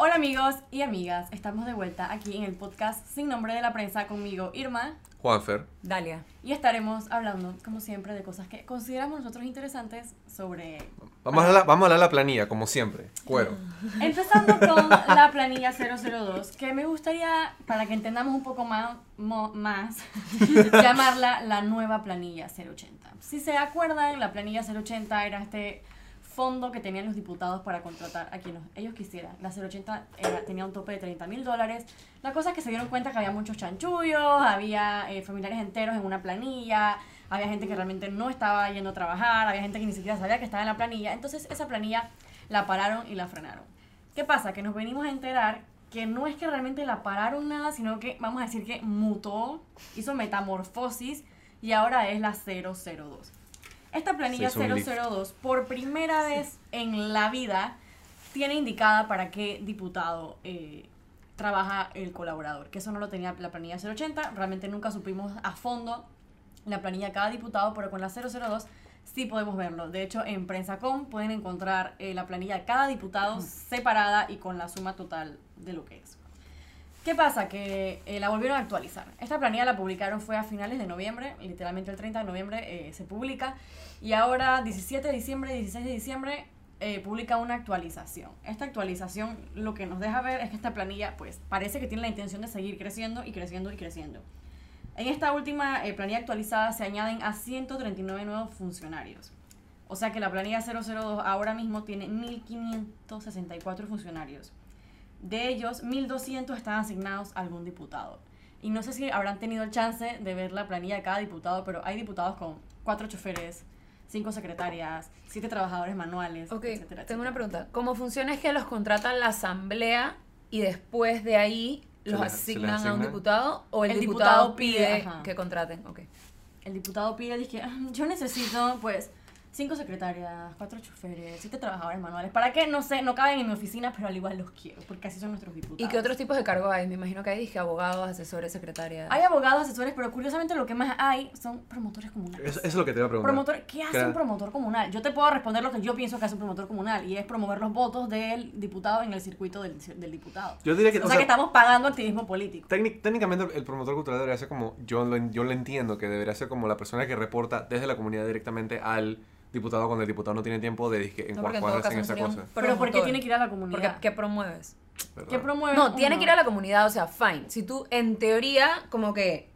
Hola amigos y amigas, estamos de vuelta aquí en el podcast Sin Nombre de la Prensa conmigo Irma Juanfer. Dalia. y estaremos hablando como siempre de cosas que consideramos nosotros interesantes sobre... Vamos a, hablar, vamos a hablar de la planilla, como siempre. Cuero. Empezando con la planilla 002, que me gustaría, para que entendamos un poco más, mo- más llamarla la nueva planilla 080. Si se acuerdan, la planilla 080 era este fondo que tenían los diputados para contratar a quienes ellos quisieran. La 080 era- tenía un tope de 30 mil dólares. La cosa es que se dieron cuenta que había muchos chanchullos, había eh, familiares enteros en una planilla, había gente que realmente no estaba yendo a trabajar, había gente que ni siquiera sabía que estaba en la planilla. Entonces esa planilla la pararon y la frenaron. ¿Qué pasa? Que nos venimos a enterar que no es que realmente la pararon nada, sino que vamos a decir que mutó, hizo metamorfosis y ahora es la 002. Esta planilla Se hizo un lift. 002 por primera vez en la vida tiene indicada para qué diputado eh, trabaja el colaborador, que eso no lo tenía la planilla 080, realmente nunca supimos a fondo la planilla de cada diputado, pero con la 002 sí podemos verlo. De hecho, en Prensacom pueden encontrar eh, la planilla de cada diputado separada y con la suma total de lo que es. ¿Qué pasa? Que eh, la volvieron a actualizar. Esta planilla la publicaron fue a finales de noviembre, literalmente el 30 de noviembre eh, se publica, y ahora 17 de diciembre, 16 de diciembre eh, publica una actualización. Esta actualización lo que nos deja ver es que esta planilla pues parece que tiene la intención de seguir creciendo y creciendo y creciendo. En esta última eh, planilla actualizada se añaden a 139 nuevos funcionarios. O sea que la planilla 002 ahora mismo tiene 1.564 funcionarios. De ellos, 1.200 están asignados a algún diputado. Y no sé si habrán tenido el chance de ver la planilla de cada diputado, pero hay diputados con cuatro choferes, cinco secretarias, siete trabajadores manuales, Ok, etcétera, tengo una pregunta. ¿Cómo funciona es que los contratan la asamblea y después de ahí los asignan a un diputado o el, El diputado, diputado pide, que contraten? Ok. El diputado pide, dice, "Ah, yo necesito, pues, cinco secretarias, cuatro choferes, siete trabajadores manuales. ¿Para qué? No sé, no caben en mi oficina, pero al igual los quiero, porque así son nuestros diputados. ¿Y qué otros tipos de cargos hay? Me imagino que hay dije, abogados, asesores, secretarias. Hay abogados, asesores, pero curiosamente lo que más hay son promotores comunales. Eso, eso es lo que te iba a preguntar. Promotor, ¿Qué hace un promotor comunal? Yo te puedo responder lo que yo pienso que hace un promotor comunal y es promover los votos del diputado en el circuito del, del diputado. Yo diría que, o sea, que estamos pagando activismo político. técnic- técnicamente el promotor cultural debería ser como, yo lo, en- yo lo entiendo, que debería ser como la persona que reporta desde la comunidad directamente al diputado cuando el diputado no tiene tiempo de disque, en No, porque en esa cosa. Pero ¿por qué tiene que ir a la Porque, comunidad? ¿qué promueves? ¿verdad? ¿Qué promueve? No, tiene que ir a la comunidad, o sea, fine. Si tú, en teoría, como que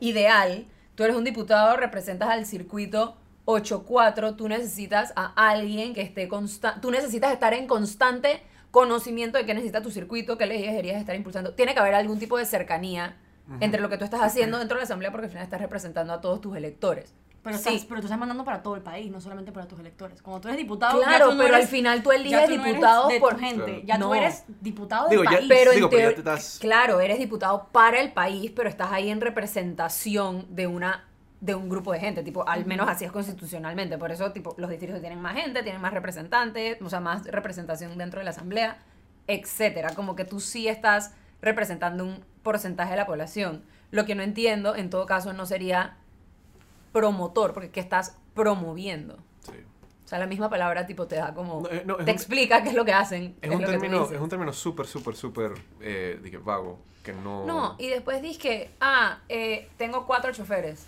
ideal, tú eres un diputado, representas al circuito 8-4, tú necesitas a alguien que esté constante, tú necesitas estar en constante conocimiento de qué necesita tu circuito, qué leyes deberías estar impulsando. Tiene que haber algún tipo de cercanía entre lo que tú estás haciendo dentro de la asamblea porque al final estás representando a todos tus electores. Pero, Sí. estás, pero tú estás mandando para todo el país, no solamente para tus electores. Cuando tú eres diputado, ya Claro, tú no pero eres- al final tú ya eliges tú no eres diputados de por tu gente. Claro. Ya No. tú eres diputado del Digo, ya- país. Pero Digo, en pero ya teo- te estás- claro, eres diputado para el país, pero estás ahí en representación de una de un grupo de gente, tipo, al menos así es constitucionalmente, por eso tipo los distritos tienen más gente, tienen más representantes, o sea, más representación dentro de la asamblea, etcétera, como que tú sí estás representando un porcentaje de la población. Lo que no entiendo, en todo caso, no sería promotor, porque ¿qué estás promoviendo? Sí. O sea, la misma palabra tipo te da como No, eh, no, te un- explica qué es lo que hacen. Es es un término, es un término súper, súper, súper eh, dije, vago, que no... No, y después dices que, ah, eh, tengo cuatro choferes.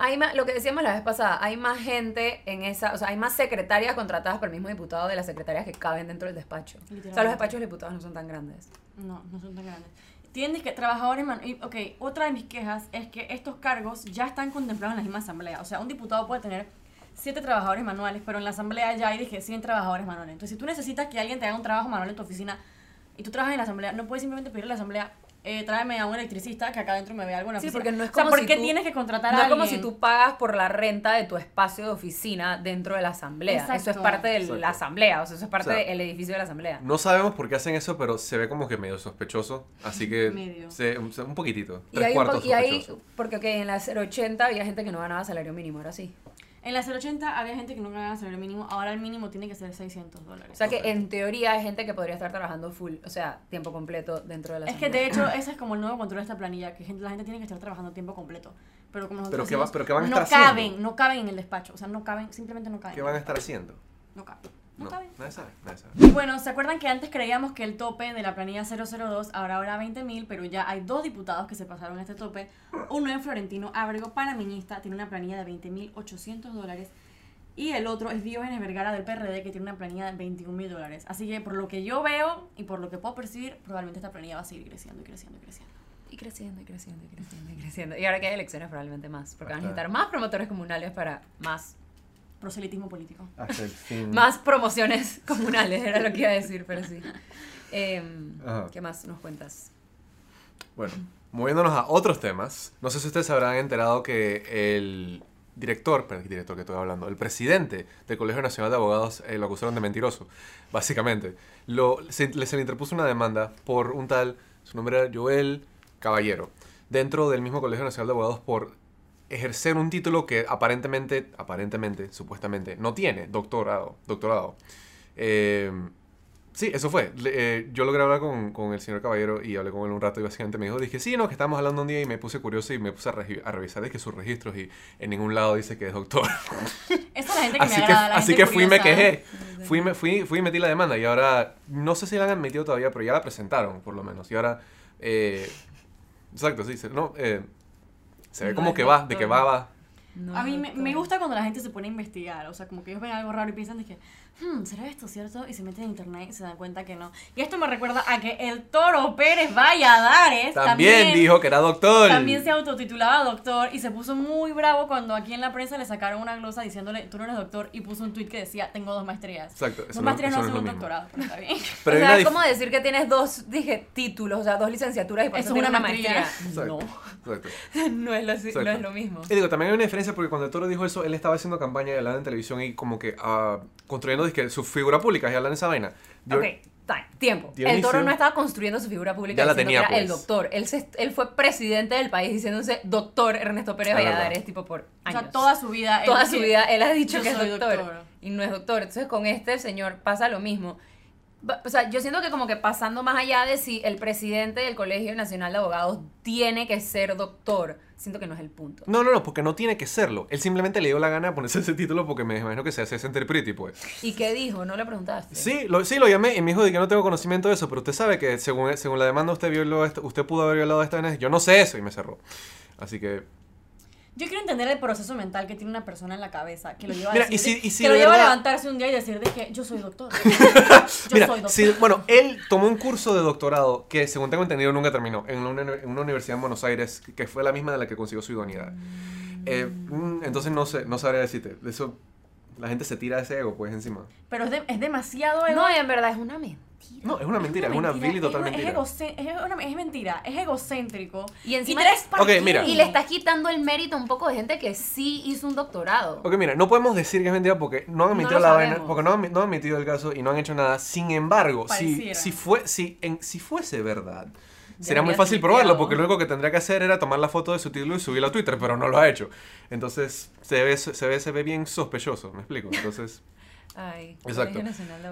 Hay más, lo que decíamos la vez pasada, hay más gente en esa, o sea, hay más secretarias contratadas por el mismo diputado de las secretarias que caben dentro del despacho. O sea, los despachos de diputados no son tan grandes. No, no son tan grandes. Tienes que trabajadores Ok, otra de mis quejas es que estos cargos ya están contemplados en la misma asamblea. O sea, un diputado puede tener siete trabajadores manuales, pero en la asamblea ya hay, dije, 100 trabajadores manuales. Entonces, si tú necesitas que alguien te haga un trabajo manual en tu oficina y tú trabajas en la asamblea, no puedes simplemente pedirle a la asamblea, eh, tráeme a un electricista que acá adentro me vea algo en la Sí, oficina. porque no es O sea, como ¿por si qué tú- tienes que contratar No a es como alguien? si tú pagas por la renta de tu espacio de oficina dentro de la asamblea. Eso es Exacto. parte de Exacto. la asamblea, o sea, eso es parte O sea, del edificio de la asamblea. No sabemos por qué hacen eso, pero se ve como que medio sospechoso, así que... Medio. se- un, un poquitito, Y tres hay, un po- cuartos y hay porque ok, en la 080 había gente que no ganaba salario mínimo, ahora sí. En la 080 había gente que no ganaba salario mínimo, ahora el mínimo tiene que ser 600 dólares. O sea que en teoría hay gente que podría estar trabajando full, o sea, tiempo completo dentro de la Es que de hecho ese es como el nuevo control de esta planilla, que gente, la gente tiene que estar trabajando tiempo completo. Pero como nosotros Pero ¿qué va- decimos, pero qué van a no estar caben, haciendo? no caben en el despacho, o sea, no caben, simplemente no caben. ¿Qué van a estar haciendo? No caben. No, Está bien. nadie sabe, nadie sabe. Y bueno, ¿se acuerdan que antes creíamos que el tope de la planilla 002 ahora era 20.000, pero ya hay dos diputados que se pasaron este tope? Uno es Florentino Ábrego, panameñista, tiene una planilla de 20.800 dólares. Y el otro es Diógenes Vergara del PRD, que tiene una planilla de 21.000 dólares. Así que por lo que yo veo y por lo que puedo percibir, probablemente esta planilla va a seguir creciendo y creciendo y creciendo. Y creciendo, y creciendo, y creciendo, y creciendo. Y ahora que hay elecciones probablemente más, porque van a necesitar más promotores comunales para más, Proselitismo político. Hasta el fin. más promociones comunales, era lo que iba a decir, pero sí. Ajá. ¿Qué más nos cuentas? Bueno, moviéndonos a otros temas, no sé si ustedes se habrán enterado que el director, pero el director que estoy hablando, el presidente del Colegio Nacional de Abogados eh, lo acusaron de mentiroso, básicamente. Lo, se, le- se le interpuso una demanda por un tal, su nombre era Joel Caballero, dentro del mismo Colegio Nacional de Abogados por ejercer un título que aparentemente, aparentemente, supuestamente, no tiene, doctorado, doctorado. Eh, Sí, eso fue. Le- eh, yo logré hablar con, con el señor Caballero y hablé con él un rato y básicamente me dijo, dije, sí, no, que estábamos hablando un día y me puse curioso y me puse a, revisar de que sus registros y en ningún lado dice que es doctor. Esa es la gente que así me que, agrada, la así gente que fui y me quejé. Fui, me, fui, fui y metí la demanda y ahora, no sé si la han metido todavía, pero ya la presentaron por lo menos. Y ahora, eh, exacto, sí, no, eh, se ve No como que va, de que va, va. No, A mí me, me gusta cuando la gente se pone a investigar, o sea, como que ellos ven algo raro y piensan de que, hmm, ¿será esto cierto? Y se meten en internet y se dan cuenta que no. Y esto me recuerda a que el Toro Pérez Valladares También, dijo que era doctor. También se autotitulaba doctor y se puso muy bravo cuando aquí en la prensa le sacaron una glosa diciéndole, tú no eres doctor, y puso un tweet que decía, tengo dos maestrías. Exacto, Dos no- maestrías no eso no hacen un doctorado, pero está bien. Pero o sea, es como decir que tienes dos, dije, títulos, o sea, dos licenciaturas y por Eso eso, es tienes una maestría. Exacto, No, exacto. no es, lo, no Exacto. es lo mismo. Y digo, también hay una diferencia porque cuando el Toro dijo eso, él estaba haciendo campaña y hablando en televisión y como que ah, construyendo dizque, su figura pública y hablando en esa vaina. Ok, time, tiempo. Dionisio- El toro no estaba construyendo su figura pública Ya la tenía, que era el pues. doctor. Él, se- él fue presidente del país diciéndose doctor Ernesto Pérez. Valladares, tipo por O años. sea, toda su vida. él Toda dice, su vida él ha dicho "Yo que es doctor". y no es doctor. Entonces con este señor pasa lo mismo. O sea, yo siento que como que pasando más allá de si el presidente del Colegio Nacional de Abogados tiene que ser doctor, siento que no es el punto. No, no, no, porque no tiene que serlo. Él simplemente le dio la gana de ponerse ese título porque me imagino que se hace sentir pretty, pues. ¿Y qué dijo? ¿No le preguntaste? Sí, lo, sí, lo llamé y me dijo de que no tengo conocimiento de eso, pero usted sabe que según, según la demanda usted violó esto, usted pudo haber violado esta vaina. Yo no sé eso y me cerró. Así que, Yo quiero entender el proceso mental que tiene una persona en la cabeza que lo lleva Mira, a y decir, si- y si que lo lleva a levantarse un día y decir de que yo soy doctor. yo mira, soy doctor. bueno, él tomó un curso de doctorado que, según tengo entendido, nunca terminó en una, en una universidad en Buenos Aires que fue la misma de la que consiguió su idoneidad. Eh, mm, entonces no sé, no sabría decirte. Eso, la gente se tira ese ego, pues, encima. Pero es, de- es demasiado ego- No, en verdad es una mentira. No, es una mentira, es una vil y total es, mentira. es, es mentira, es egocéntrico. Y encima tres le- ¿para Ok, qué? mira. Y le estás quitando el mérito a un poco de gente que sí hizo un doctorado. Ok, mira, no podemos decir que es mentira porque no han admitido la vaina, porque no han, no han admitido el caso y no han hecho nada. Sin embargo, si, si, fue, si, en, si fuese verdad, sería muy fácil probarlo porque lo único que tendría que hacer era tomar la foto de su título y subirlo a Twitter, pero no lo ha hecho. Entonces, se ve, se ve, se ve bien sospechoso, ¿me explico? Entonces, Ay, Exacto.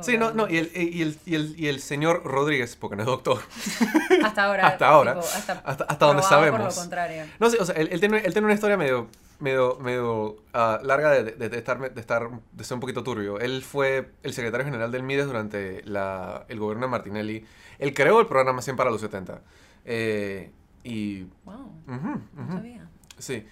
Sí, no, no, y el, y, el, y, el, y el señor Rodríguez, porque no es doctor, Hasta ahora. hasta ahora, tipo, hasta, hasta, hasta donde sabemos. Por lo contrario. No sé, o sea, él, él tiene, él tiene una historia medio, medio, medio ah, larga de, de, de estar, de estar, de ser un poquito turbio. Él fue el secretario general del MIDES durante la, el gobierno de Martinelli. Él creó el programa 100 para los 70. Eh, y... Wow, no ujú, sabía. sí.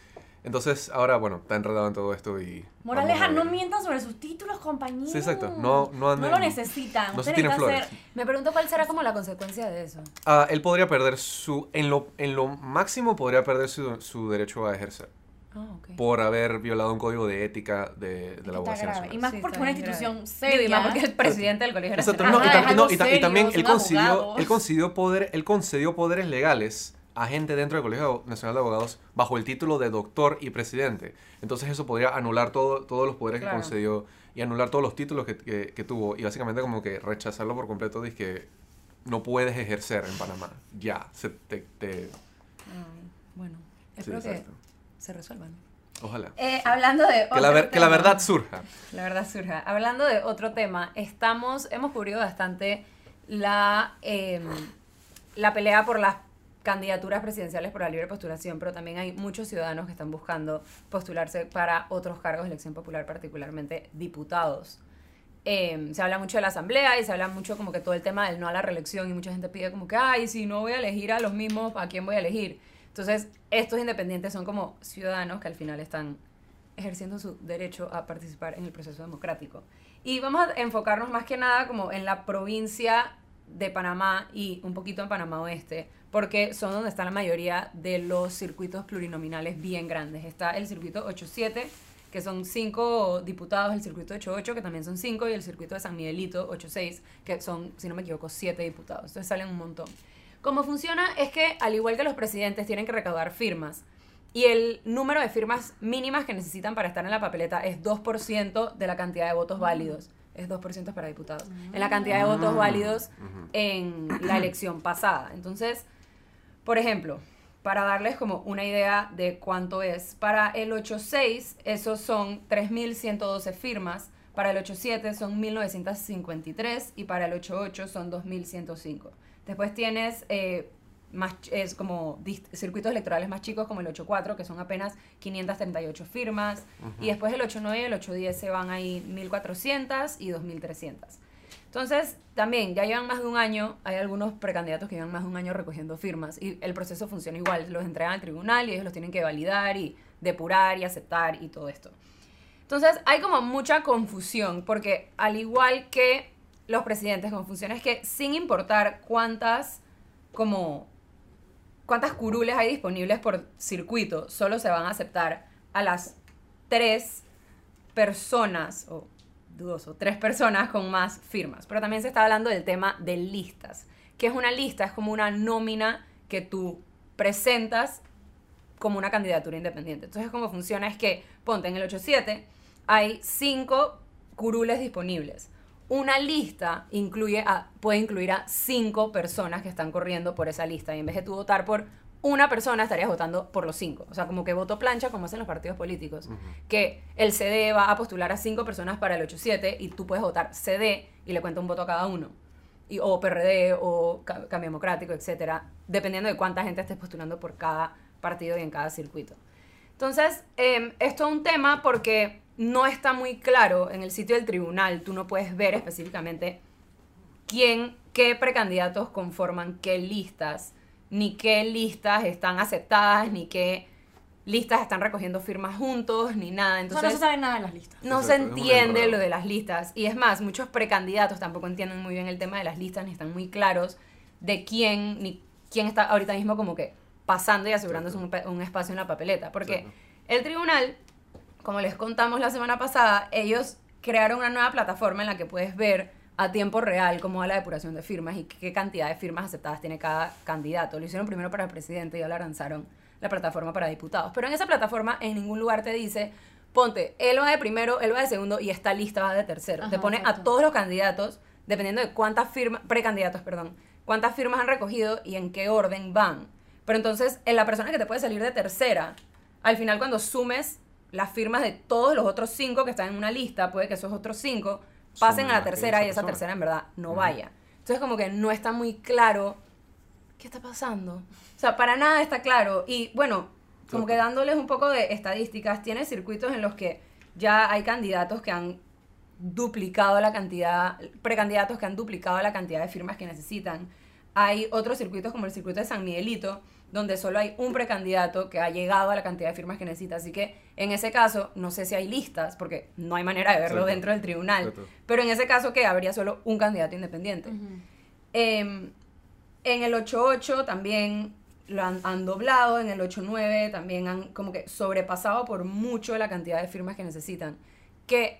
Entonces, ahora, bueno, está enredado en todo esto y... Moraleja, no mientan sobre sus títulos, compañeros. Sí, exacto. No- no anden- lo necesitan. no se necesitan flores. Me pregunto cuál será como la consecuencia de eso. Ah, él podría perder su... En lo, en lo máximo podría perder su, su derecho a ejercer. Ah. Por haber violado un código de ética de, de la abogacía nacional. Y más Sí, porque está una institución grave. seria. Y más porque es el presidente del Colegio Exacto, Nacional. no, y, Ajá, tam- es no, y y también él concedió, él concedió poder, él concedió poderes legales a gente dentro del Colegio Nacional de Abogados bajo el título de doctor y presidente. Entonces eso podría anular todo, todos los poderes Claro. que concedió y anular todos los títulos que, que- que tuvo y básicamente como que rechazarlo por completo de que no puedes ejercer en Panamá. Ya, se te, te- Ay, bueno, sí, espero que exacto. Se resuelvan. Ojalá. Eh, hablando de Que la, otro ver- que la tema. verdad surja. La verdad surja. Hablando de otro tema, estamos, hemos cubrido bastante la, eh, la pelea por las candidaturas presidenciales por la libre postulación, pero también hay muchos ciudadanos que están buscando postularse para otros cargos de elección popular, particularmente diputados. eh, se habla mucho de la asamblea y se habla mucho como que todo el tema del no a la reelección y mucha gente pide como que, ay, si no voy a elegir a los mismos, ¿a quién voy a elegir? Entonces, estos independientes son como ciudadanos que al final están ejerciendo su derecho a participar en el proceso democrático. Y vamos a enfocarnos más que nada como en la provincia de Panamá y un poquito en Panamá Oeste, porque son donde están la mayoría de los circuitos plurinominales bien grandes. Está el circuito 87, que son cinco diputados, el circuito 88, que también son cinco, y el circuito de San Miguelito 86, que son, si no me equivoco, siete diputados. Entonces salen un montón. Cómo funciona es que, al igual que los presidentes, tienen que recaudar firmas. Y el número de firmas mínimas que necesitan para estar en la papeleta es 2% de la cantidad de votos válidos. Es 2% para diputados. En la cantidad de votos válidos en la elección pasada. Entonces, por ejemplo, para darles como una idea de cuánto es, para el 86 esos son 3.112 firmas, para el 87 son 1.953 y para el 88 son 2.105. Después tienes eh, más, es como circuitos electorales más chicos como el 8.4, que son apenas 538 firmas. Y después el 8.9 y el 8.10 se van ahí 1.400 y 2.300. Entonces, también, ya llevan más de un año, hay algunos precandidatos que llevan más de un año recogiendo firmas y el proceso funciona igual, los entregan al tribunal y ellos los tienen que validar y depurar y aceptar y todo esto. Entonces, hay como mucha confusión porque al igual que los presidentes, como funciona es que sin importar cuántas como cuántas curules hay disponibles por circuito, solo se van a aceptar a las tres personas, o dudoso, tres personas con más firmas. Pero también se está hablando del tema de listas, que es una lista, es como una nómina que tú presentas como una candidatura independiente. Entonces, cómo funciona es que, ponte en el 87, hay cinco curules disponibles. Una lista incluye a, puede incluir a cinco personas que están corriendo por esa lista. Y en vez de tú votar por una persona, estarías votando por los cinco. O sea, como que voto plancha, como hacen los partidos políticos. Que el CD va a postular a cinco personas para el 87 y tú puedes votar CD y le cuenta un voto a cada uno. Y, o PRD o Ca- Cambio Democrático, etcétera, dependiendo de cuánta gente estés postulando por cada partido y en cada circuito. Entonces, eh, esto es un tema porque no está muy claro en el sitio del tribunal. Tú no puedes ver específicamente quién, qué precandidatos conforman qué listas, ni qué listas están aceptadas, ni qué listas están recogiendo firmas juntos, ni nada. O sea, Entonces, no se sabe nada de las listas. no Exacto, se entiende lo de las listas. Y es más, muchos precandidatos tampoco entienden muy bien el tema de las listas, ni están muy claros de quién, ni quién está ahorita mismo como que pasando y asegurándose un, espacio en la papeleta. Porque Exacto. el tribunal, como les contamos la semana pasada, ellos crearon una nueva plataforma en la que puedes ver a tiempo real cómo va la depuración de firmas y qué cantidad de firmas aceptadas tiene cada candidato. Lo hicieron primero para el presidente y ahora lanzaron la plataforma para diputados. Pero en esa plataforma en ningún lugar te dice, ponte, él va de primero, él va de segundo y esta lista va de tercero. Ajá, te pone a todos los candidatos, dependiendo de cuántas firmas, precandidatos, perdón, cuántas firmas han recogido y en qué orden van. Pero entonces, en la persona que te puede salir de tercera, al final cuando sumes las firmas de todos los otros cinco que están en una lista, puede que esos otros cinco pasen Sumen a la tercera esa y esa persona. tercera en verdad no vaya. Entonces como que no está muy claro qué está pasando. O sea, para nada está claro. Y bueno, como que dándoles un poco de estadísticas, tiene circuitos en los que ya hay candidatos que han duplicado la cantidad, precandidatos que han duplicado la cantidad de firmas que necesitan. Hay otros circuitos como el circuito de San Miguelito, donde solo hay un precandidato que ha llegado a la cantidad de firmas que necesita. Así que en ese caso, no sé si hay listas, porque no hay manera de verlo Exacto. dentro del tribunal. Exacto. Pero en ese caso, que habría solo un candidato independiente. Em, en el 8.8 también lo han, han doblado, en el 8.9 también han como que sobrepasado por mucho la cantidad de firmas que necesitan. Que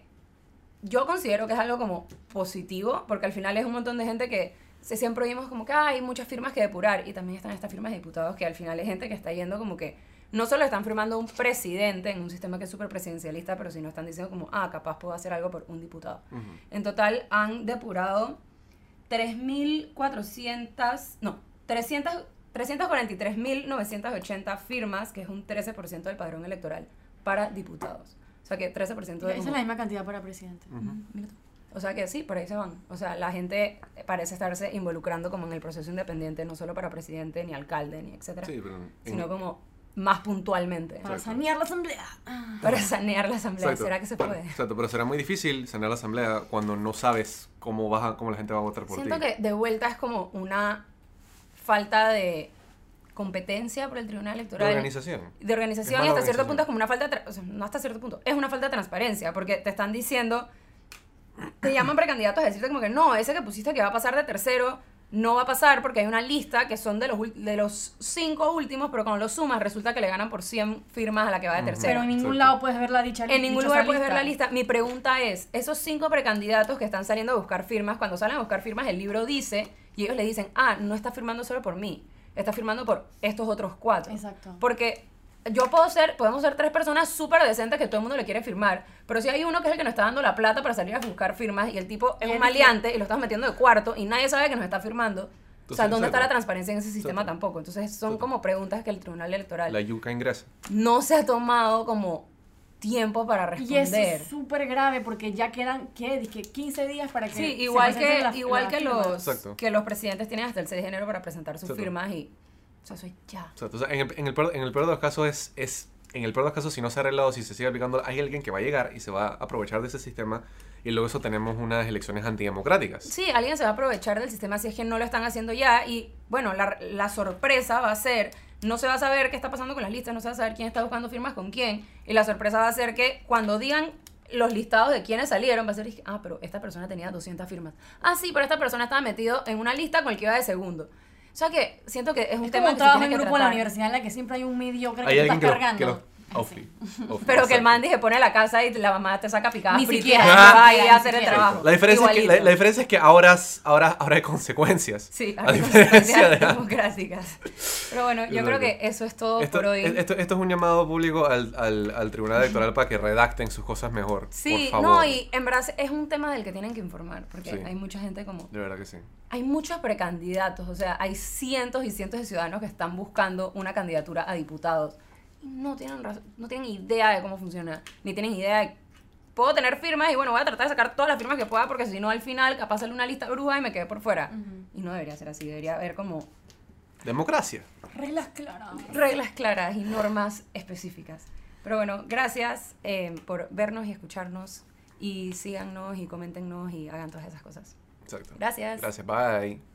yo considero que es algo como positivo, porque al final es un montón de gente que se siempre oímos como que "Ah, hay muchas firmas que depurar, y también están estas firmas de diputados que al final es gente que está yendo como que no solo están firmando un presidente en un sistema que es súper presidencialista, pero sino están diciendo como, ah, capaz puedo hacer algo por un diputado. En total han depurado 3.400, no, 300 343.980 firmas, que es un 13% del padrón electoral, para diputados. O sea que 13% de... Esa es la misma cantidad para presidente. Mira tú. O sea que sí, por ahí se van. O sea, la gente parece estarse involucrando como en el proceso independiente, no solo para presidente, ni alcalde, ni etcétera, Sí, pero en- sino como más puntualmente. Para Exacto. sanear la asamblea. Ah. Para sanear la asamblea. Exacto. ¿Será que se puede? Exacto, pero será muy difícil sanear la asamblea cuando no sabes cómo, vas a- cómo la gente va a votar por Siento ti. que de vuelta es como una falta de competencia por el Tribunal De Electoral. organización. de organización y hasta cierto punto es como una falta de, o sea, no hasta cierto punto, es una falta de transparencia, porque te están diciendo, te llaman precandidatos a decirte como que no, ese que pusiste que va a pasar de tercero, no va a pasar porque hay una lista que son de los, ul- de los cinco últimos, pero cuando los sumas resulta que le ganan por 100 firmas a la que va de tercero. Pero en ningún Exacto. lado puedes ver la dicha En ningún lugar puedes ver la lista. Mi pregunta es, esos cinco precandidatos que están saliendo a buscar firmas, cuando salen a buscar firmas, el libro dice, y ellos le dicen, ah, no está firmando solo por mí, está firmando por estos otros cuatro. Exacto. Porque yo puedo ser, podemos ser tres personas súper decentes que todo el mundo le quiere firmar, pero si hay uno que es el que nos está dando la plata para salir a buscar firmas y el tipo es Y un maleante y lo estamos metiendo de cuarto y nadie sabe que nos está firmando. o sea, ¿dónde está la transparencia en ese sistema Exacto. tampoco? Entonces son Exacto. como preguntas que el Tribunal Electoral La yuca ingresa. no se ha tomado como tiempo para Y eso responder. es súper grave porque ya quedan, ¿qué? Dije, 15 días para que Sí, igual que, las- igual las que, los, que los presidentes tienen hasta el 6 de enero para presentar sus Exacto. firmas y... O sea, soy ya. Exacto. O sea, en, el, en, el peor, en el peor de los casos es, es... En el peor de los casos, si no se ha arreglado, si se sigue aplicando, hay alguien que va a llegar y se va a aprovechar de ese sistema y luego eso tenemos unas elecciones antidemocráticas. Sí, alguien se va a aprovechar del sistema si es que no lo están haciendo ya y bueno, la, la sorpresa va a ser, no se va a saber qué está pasando con las listas, no se va a saber quién está buscando firmas con quién y la sorpresa va a ser que cuando digan los listados de quienes salieron, va a ser, ah, pero esta persona tenía 200 firmas. Ah, sí, pero esta persona estaba metido en una lista con el que iba de segundo. O sea que siento que es un Es tema como un trabajo en grupo en la universidad en la que siempre hay un mediocre que Hay tú alguien estás que lo, que cargando. lo- Awfully, Pero que el man dije pone a la casa y la mamá te saca picada Ni frita siquiera, va a ir a hacer el trabajo. La diferencia, es que, la, la diferencia es que ahora, ahora, ahora hay consecuencias. Sí, a hay diferencia consecuencias democráticas. Pero bueno, yo creo que eso es todo Esto, por hoy. esto, esto es un llamado público al, al, al Tribunal Electoral para que redacten sus cosas mejor. Sí, por favor. no, y en verdad es un tema del que tienen que informar, porque Sí. hay mucha gente como... De verdad que sí. Hay muchos precandidatos, o sea, hay cientos y cientos de ciudadanos que están buscando una candidatura a diputados y no tienen, no tienen idea de cómo funciona, ni tienen idea de... Puedo tener firmas y bueno, voy a tratar de sacar todas las firmas que pueda porque si no al final capaz sale una lista bruja y me quedé por fuera. Y no debería ser así, debería haber como Democracia. Reglas claras. reglas claras y normas específicas. Pero bueno, gracias eh, por vernos y escucharnos y síganos y coméntenos y hagan todas esas cosas. Exacto. Gracias. Gracias. Bye.